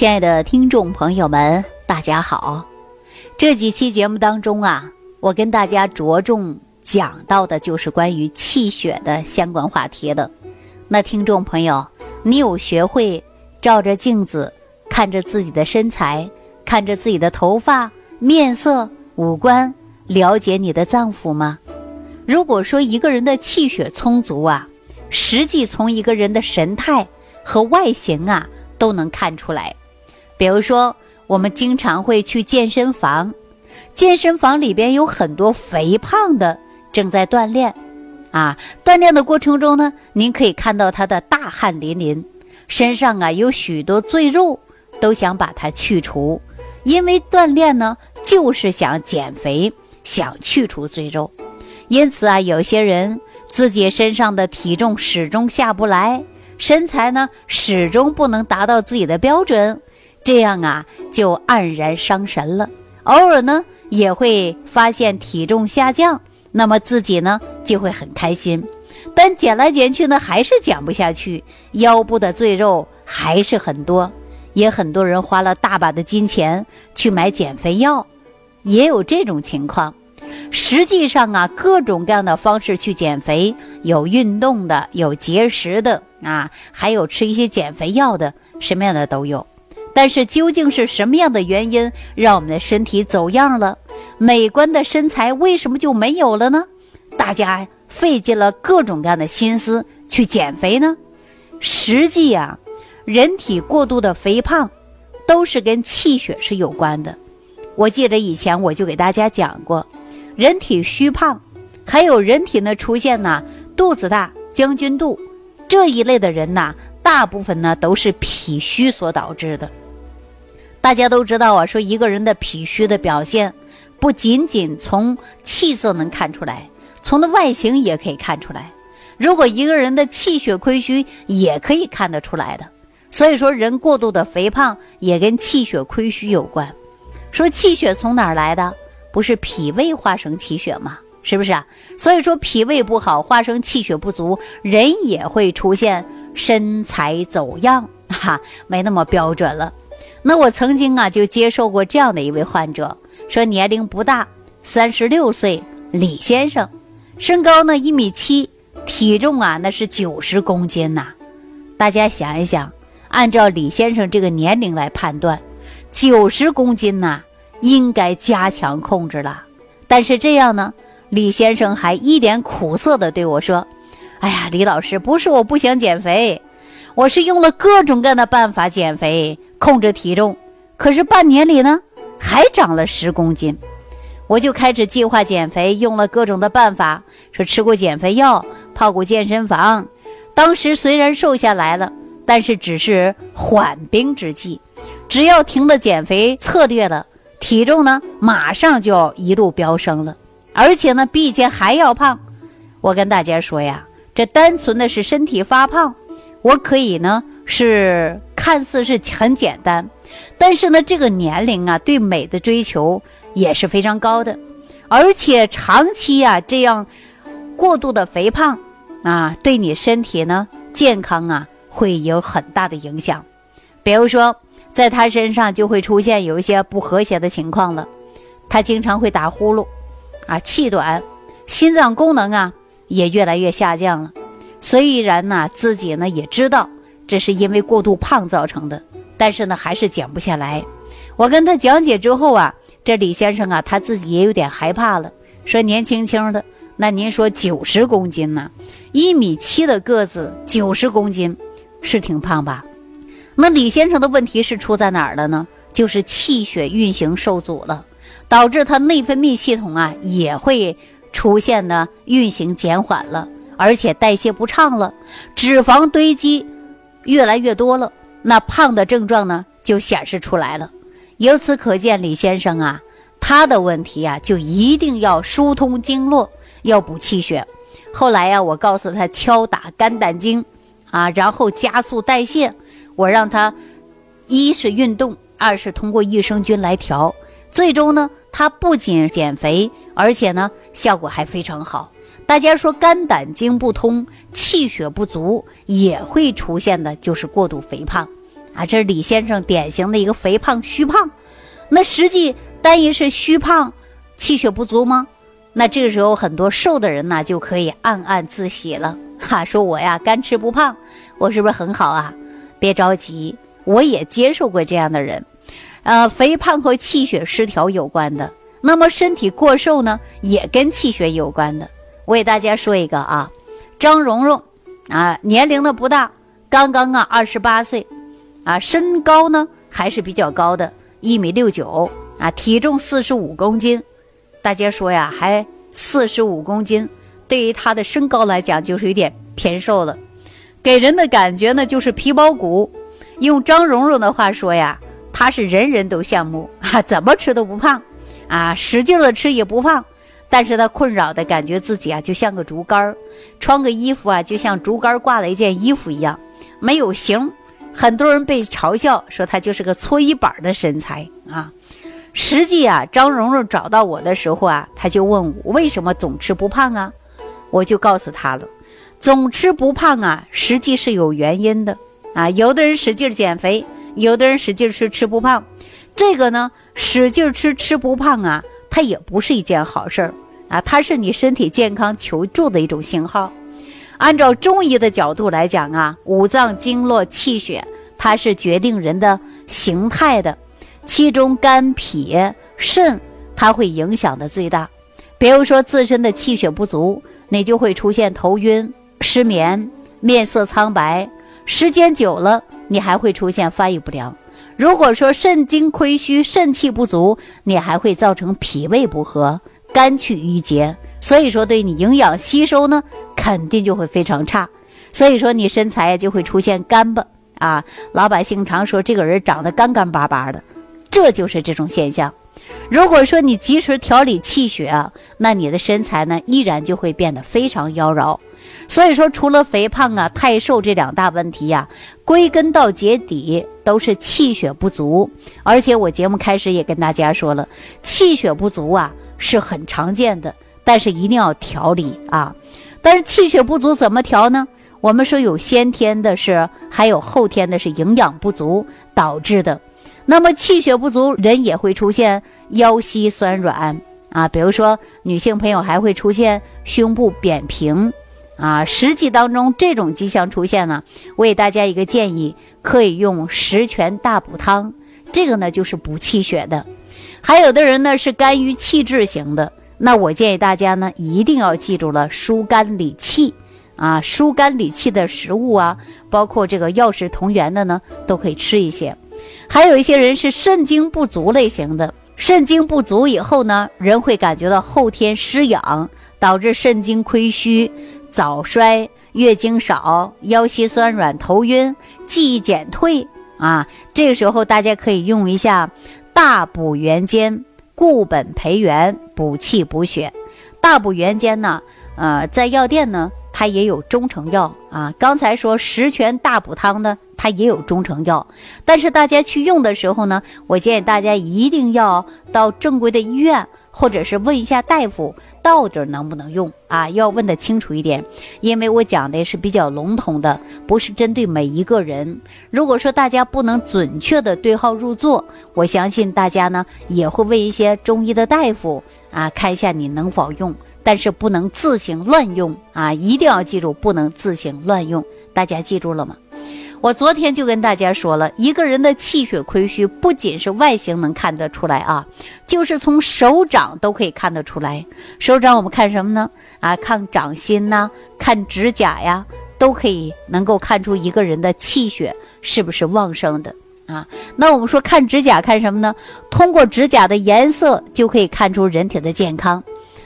亲爱的听众朋友们，大家好！这几期节目当中啊，我跟大家着重讲到的就是关于气血的相关话题的。那听众朋友，你有学会照着镜子看着自己的身材，看着自己的头发、面色、五官，了解你的脏腑吗？如果说一个人的气血充足啊，实际从一个人的神态和外形啊都能看出来。比如说，我们经常会去健身房，健身房里边有很多肥胖的正在锻炼，啊，锻炼的过程中呢，您可以看到他的大汗淋淋，身上啊有许多赘肉，都想把它去除，因为锻炼呢就是想减肥，想去除赘肉，因此啊，有些人自己身上的体重始终下不来，身材呢始终不能达到自己的标准。这样啊，就黯然伤神了。偶尔呢，也会发现体重下降，那么自己呢就会很开心。但减来减去呢，还是减不下去，腰部的赘肉还是很多。也很多人花了大把的金钱去买减肥药，也有这种情况。实际上啊，各种各样的方式去减肥，有运动的，有节食的啊，还有吃一些减肥药的，什么样的都有。但是究竟是什么样的原因让我们的身体走样了？美观的身材为什么就没有了呢？大家费尽了各种各样的心思去减肥呢？实际呀，人体过度的肥胖都是跟气血是有关的。我记得以前我就给大家讲过，人体虚胖，还有人体呢出现呢肚子大、将军肚这一类的人呐，大部分呢都是脾虚所导致的。大家都知道啊，说一个人的脾虚的表现，不仅仅从气色能看出来，从的外形也可以看出来。如果一个人的气血亏虚，也可以看得出来的。所以说，人过度的肥胖也跟气血亏虚有关。说气血从哪儿来的？不是脾胃化生气血吗？是不是啊？所以说，脾胃不好，化生气血不足，人也会出现身材走样，哈，没那么标准了。那我曾经啊就接受过这样的一位患者，说年龄不大，三十六岁，李先生，身高呢一米七，体重啊那是九十公斤呐。大家想一想，按照李先生这个年龄来判断，九十公斤呐应该加强控制了。但是这样呢，李先生还一脸苦涩的对我说：“哎呀，李老师，不是我不想减肥，我是用了各种各样的办法减肥。”控制体重，可是半年里呢，还长了十公斤。我就开始计划减肥，用了各种的办法，说吃过减肥药，泡过健身房。当时虽然瘦下来了，但是只是缓兵之计。只要停了减肥策略了，体重呢马上就要一路飙升了，而且呢比以前还要胖。我跟大家说呀，这单纯的是身体发胖，我可以呢是。看似是很简单，但是呢，这个年龄啊，对美的追求也是非常高的，而且长期啊这样过度的肥胖啊，对你身体呢健康啊会有很大的影响。比如说，在他身上就会出现有一些不和谐的情况了，他经常会打呼噜，啊，气短，心脏功能啊也越来越下降了。虽然呢，自己呢也知道。这是因为过度胖造成的，但是呢，还是减不下来。我跟他讲解之后啊，这李先生啊，他自己也有点害怕了，说年轻轻的，那您说九十公斤呢，一米七的个子，九十公斤，是挺胖吧？那李先生的问题是出在哪儿了呢？就是气血运行受阻了，导致他内分泌系统啊也会出现呢运行减缓了，而且代谢不畅了，脂肪堆积。越来越多了，那胖的症状呢就显示出来了。由此可见，李先生啊，他的问题啊就一定要疏通经络，要补气血。后来呀，我告诉他敲打肝胆经，啊，然后加速代谢。我让他一是运动，二是通过益生菌来调。最终呢，他不仅减肥，而且呢效果还非常好。大家说肝胆经不通，气血不足也会出现的，就是过度肥胖，啊，这是李先生典型的一个肥胖虚胖。那实际单一是虚胖，气血不足吗？那这个时候很多瘦的人呢就可以暗暗自喜了，哈，说我呀干吃不胖，我是不是很好啊？别着急，我也接受过这样的人。呃，肥胖和气血失调有关的，那么身体过瘦呢，也跟气血有关的。我给大家说一个啊，张蓉蓉啊，年龄呢不大，刚刚啊二十八岁，啊，身高呢还是比较高的，一米六九啊，体重四十五公斤。大家说呀，还四十五公斤，对于她的身高来讲，就是有点偏瘦了，给人的感觉呢就是皮包骨。用张蓉蓉的话说呀。她是人人都羡慕啊，怎么吃都不胖，啊，使劲的吃也不胖，但是他困扰的感觉自己啊，就像个竹竿儿穿个衣服啊，就像竹竿挂了一件衣服一样，没有型。很多人被嘲笑说他就是个搓衣板的身材啊。实际啊，张蓉蓉找到我的时候啊，他就问我为什么总吃不胖啊？我就告诉他了，总吃不胖啊，实际是有原因的啊。有的人使劲减肥。有的人使劲吃吃不胖，这个呢，使劲吃吃不胖啊，它也不是一件好事儿啊，它是你身体健康求助的一种信号。按照中医的角度来讲啊，五脏经络气血，它是决定人的形态的，其中肝脾肾它会影响的最大。比如说自身的气血不足，你就会出现头晕、失眠、面色苍白，时间久了。你还会出现发育不良。如果说肾精亏虚、肾气不足，你还会造成脾胃不和、肝气郁结。所以说，对你营养吸收呢，肯定就会非常差。所以说，你身材就会出现干巴啊。老百姓常说这个人长得干干巴巴的，这就是这种现象。如果说你及时调理气血啊，那你的身材呢，依然就会变得非常妖娆。所以说，除了肥胖啊、太瘦这两大问题呀，归根到结底都是气血不足。而且我节目开始也跟大家说了，气血不足啊是很常见的，但是一定要调理啊。但是气血不足怎么调呢？我们说有先天的，是还有后天的，是营养不足导致的。那么气血不足，人也会出现腰膝酸软啊，比如说女性朋友还会出现胸部扁平。啊，实际当中这种迹象出现呢，我给大家一个建议，可以用十全大补汤，这个呢就是补气血的。还有的人呢是肝郁气滞型的，那我建议大家呢一定要记住了疏肝理气啊，疏肝理气的食物啊，包括这个药食同源的呢都可以吃一些。还有一些人是肾精不足类型的，肾精不足以后呢，人会感觉到后天失养，导致肾精亏虚。早衰、月经少、腰膝酸软、头晕、记忆减退啊，这个时候大家可以用一下大补元煎、固本培元，补气补血。大补元煎呢，呃，在药店呢，它也有中成药啊。刚才说十全大补汤呢，它也有中成药，但是大家去用的时候呢，我建议大家一定要到正规的医院，或者是问一下大夫。到底能不能用啊？要问的清楚一点，因为我讲的是比较笼统的，不是针对每一个人。如果说大家不能准确的对号入座，我相信大家呢也会问一些中医的大夫啊，看一下你能否用，但是不能自行乱用啊！一定要记住，不能自行乱用。大家记住了吗？我昨天就跟大家说了，一个人的气血亏虚，不仅是外形能看得出来啊，就是从手掌都可以看得出来。手掌我们看什么呢？啊，看掌心呐，看指甲呀，都可以能够看出一个人的气血是不是旺盛的啊。那我们说看指甲看什么呢？通过指甲的颜色就可以看出人体的健康。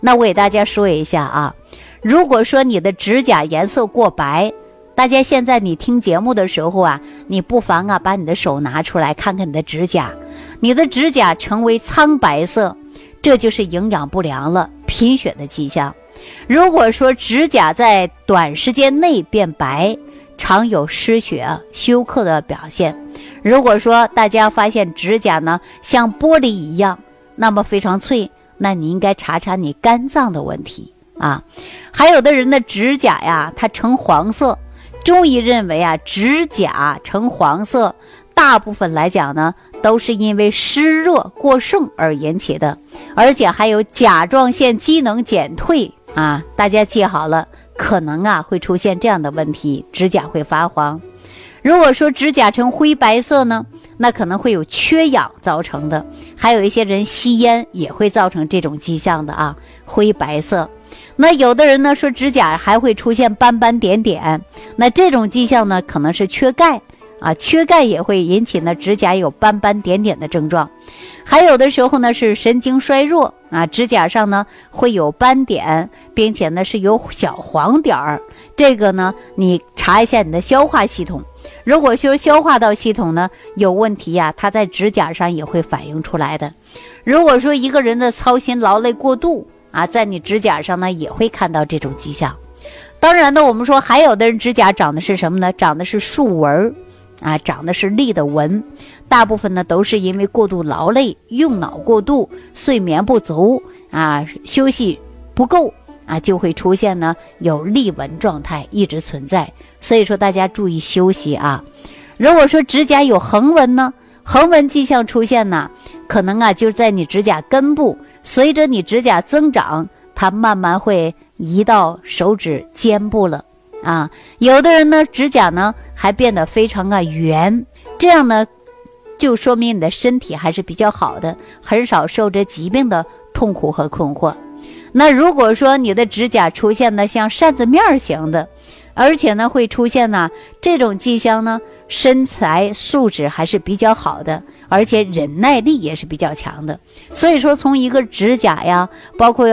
那我给大家说一下啊，如果说你的指甲颜色过白。大家现在你听节目的时候啊，你不妨啊把你的手拿出来看看你的指甲，你的指甲成为苍白色，这就是营养不良了，贫血的迹象。如果说指甲在短时间内变白，常有失血休克的表现。如果说大家发现指甲呢像玻璃一样，那么非常脆，那你应该查查你肝脏的问题啊。还有的人的指甲呀，它呈黄色。中医认为啊，指甲呈黄色，大部分来讲呢，都是因为湿热过盛而引起的，而且还有甲状腺机能减退啊。大家记好了，可能啊会出现这样的问题，指甲会发黄。如果说指甲呈灰白色呢，那可能会有缺氧造成的。还有一些人吸烟也会造成这种迹象的啊，灰白色。那有的人呢说指甲还会出现斑斑点点，那这种迹象呢可能是缺钙啊，缺钙也会引起呢指甲有斑斑点点的症状。还有的时候呢是神经衰弱啊，指甲上呢会有斑点，并且呢是有小黄点儿。这个呢你查一下你的消化系统。如果说消化道系统呢有问题呀，它在指甲上也会反映出来的。如果说一个人的操心劳累过度啊，在你指甲上呢也会看到这种迹象。当然呢，我们说还有的人指甲长的是什么呢？长的是竖纹儿啊，长的是立的纹。大部分呢都是因为过度劳累、用脑过度、睡眠不足啊、休息不够啊，就会出现呢有立纹状态一直存在。所以说，大家注意休息啊！如果说指甲有横纹呢，横纹迹象出现呢，可能啊就是在你指甲根部，随着你指甲增长，它慢慢会移到手指尖部了啊。有的人呢，指甲呢还变得非常啊圆，这样呢，就说明你的身体还是比较好的，很少受这疾病的痛苦和困惑。那如果说你的指甲出现的像扇子面型的，而且呢，会出现呢这种迹象呢，身材素质还是比较好的，而且忍耐力也是比较强的。所以说，从一个指甲呀，包括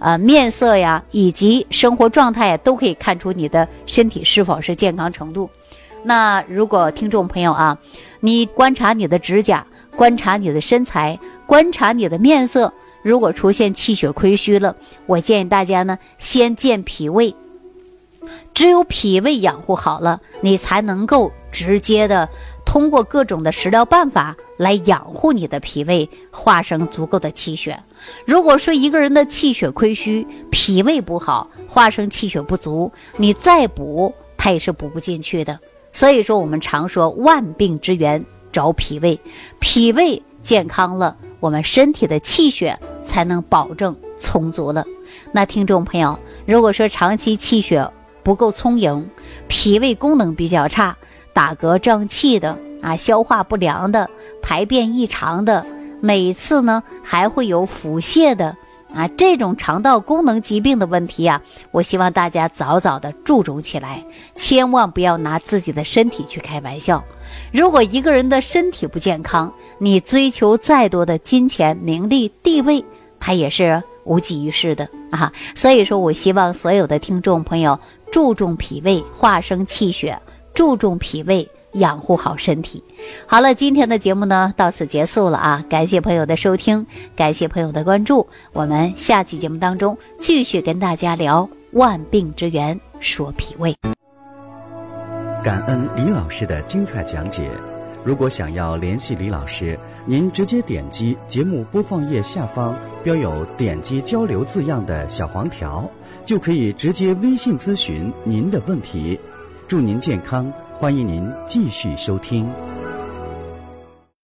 呃面色呀，以及生活状态呀，都可以看出你的身体是否是健康程度。那如果听众朋友啊，你观察你的指甲，观察你的身材，观察你的面色，如果出现气血亏虚了，我建议大家呢，先健脾胃。只有脾胃养护好了，你才能够直接的通过各种的食疗办法来养护你的脾胃，化生足够的气血。如果说一个人的气血亏虚，脾胃不好，化生气血不足，你再补它也是补不进去的。所以说，我们常说万病之源找脾胃，脾胃健康了，我们身体的气血才能保证充足了。那听众朋友，如果说长期气血，不够充盈，脾胃功能比较差，打嗝胀气的啊，消化不良的，排便异常的，每次呢还会有腹泻的啊，这种肠道功能疾病的问题啊，我希望大家早早的注重起来，千万不要拿自己的身体去开玩笑。如果一个人的身体不健康，你追求再多的金钱、名利、地位，他也是无济于事的啊。所以说我希望所有的听众朋友。注重脾胃化生气血，注重脾胃养护好身体。好了，今天的节目呢到此结束了啊！感谢朋友的收听，感谢朋友的关注。我们下期节目当中继续跟大家聊万病之源，说脾胃。感恩李老师的精彩讲解。如果想要联系李老师，您直接点击节目播放页下方标有“点击交流”字样的小黄条，就可以直接微信咨询您的问题。祝您健康，欢迎您继续收听。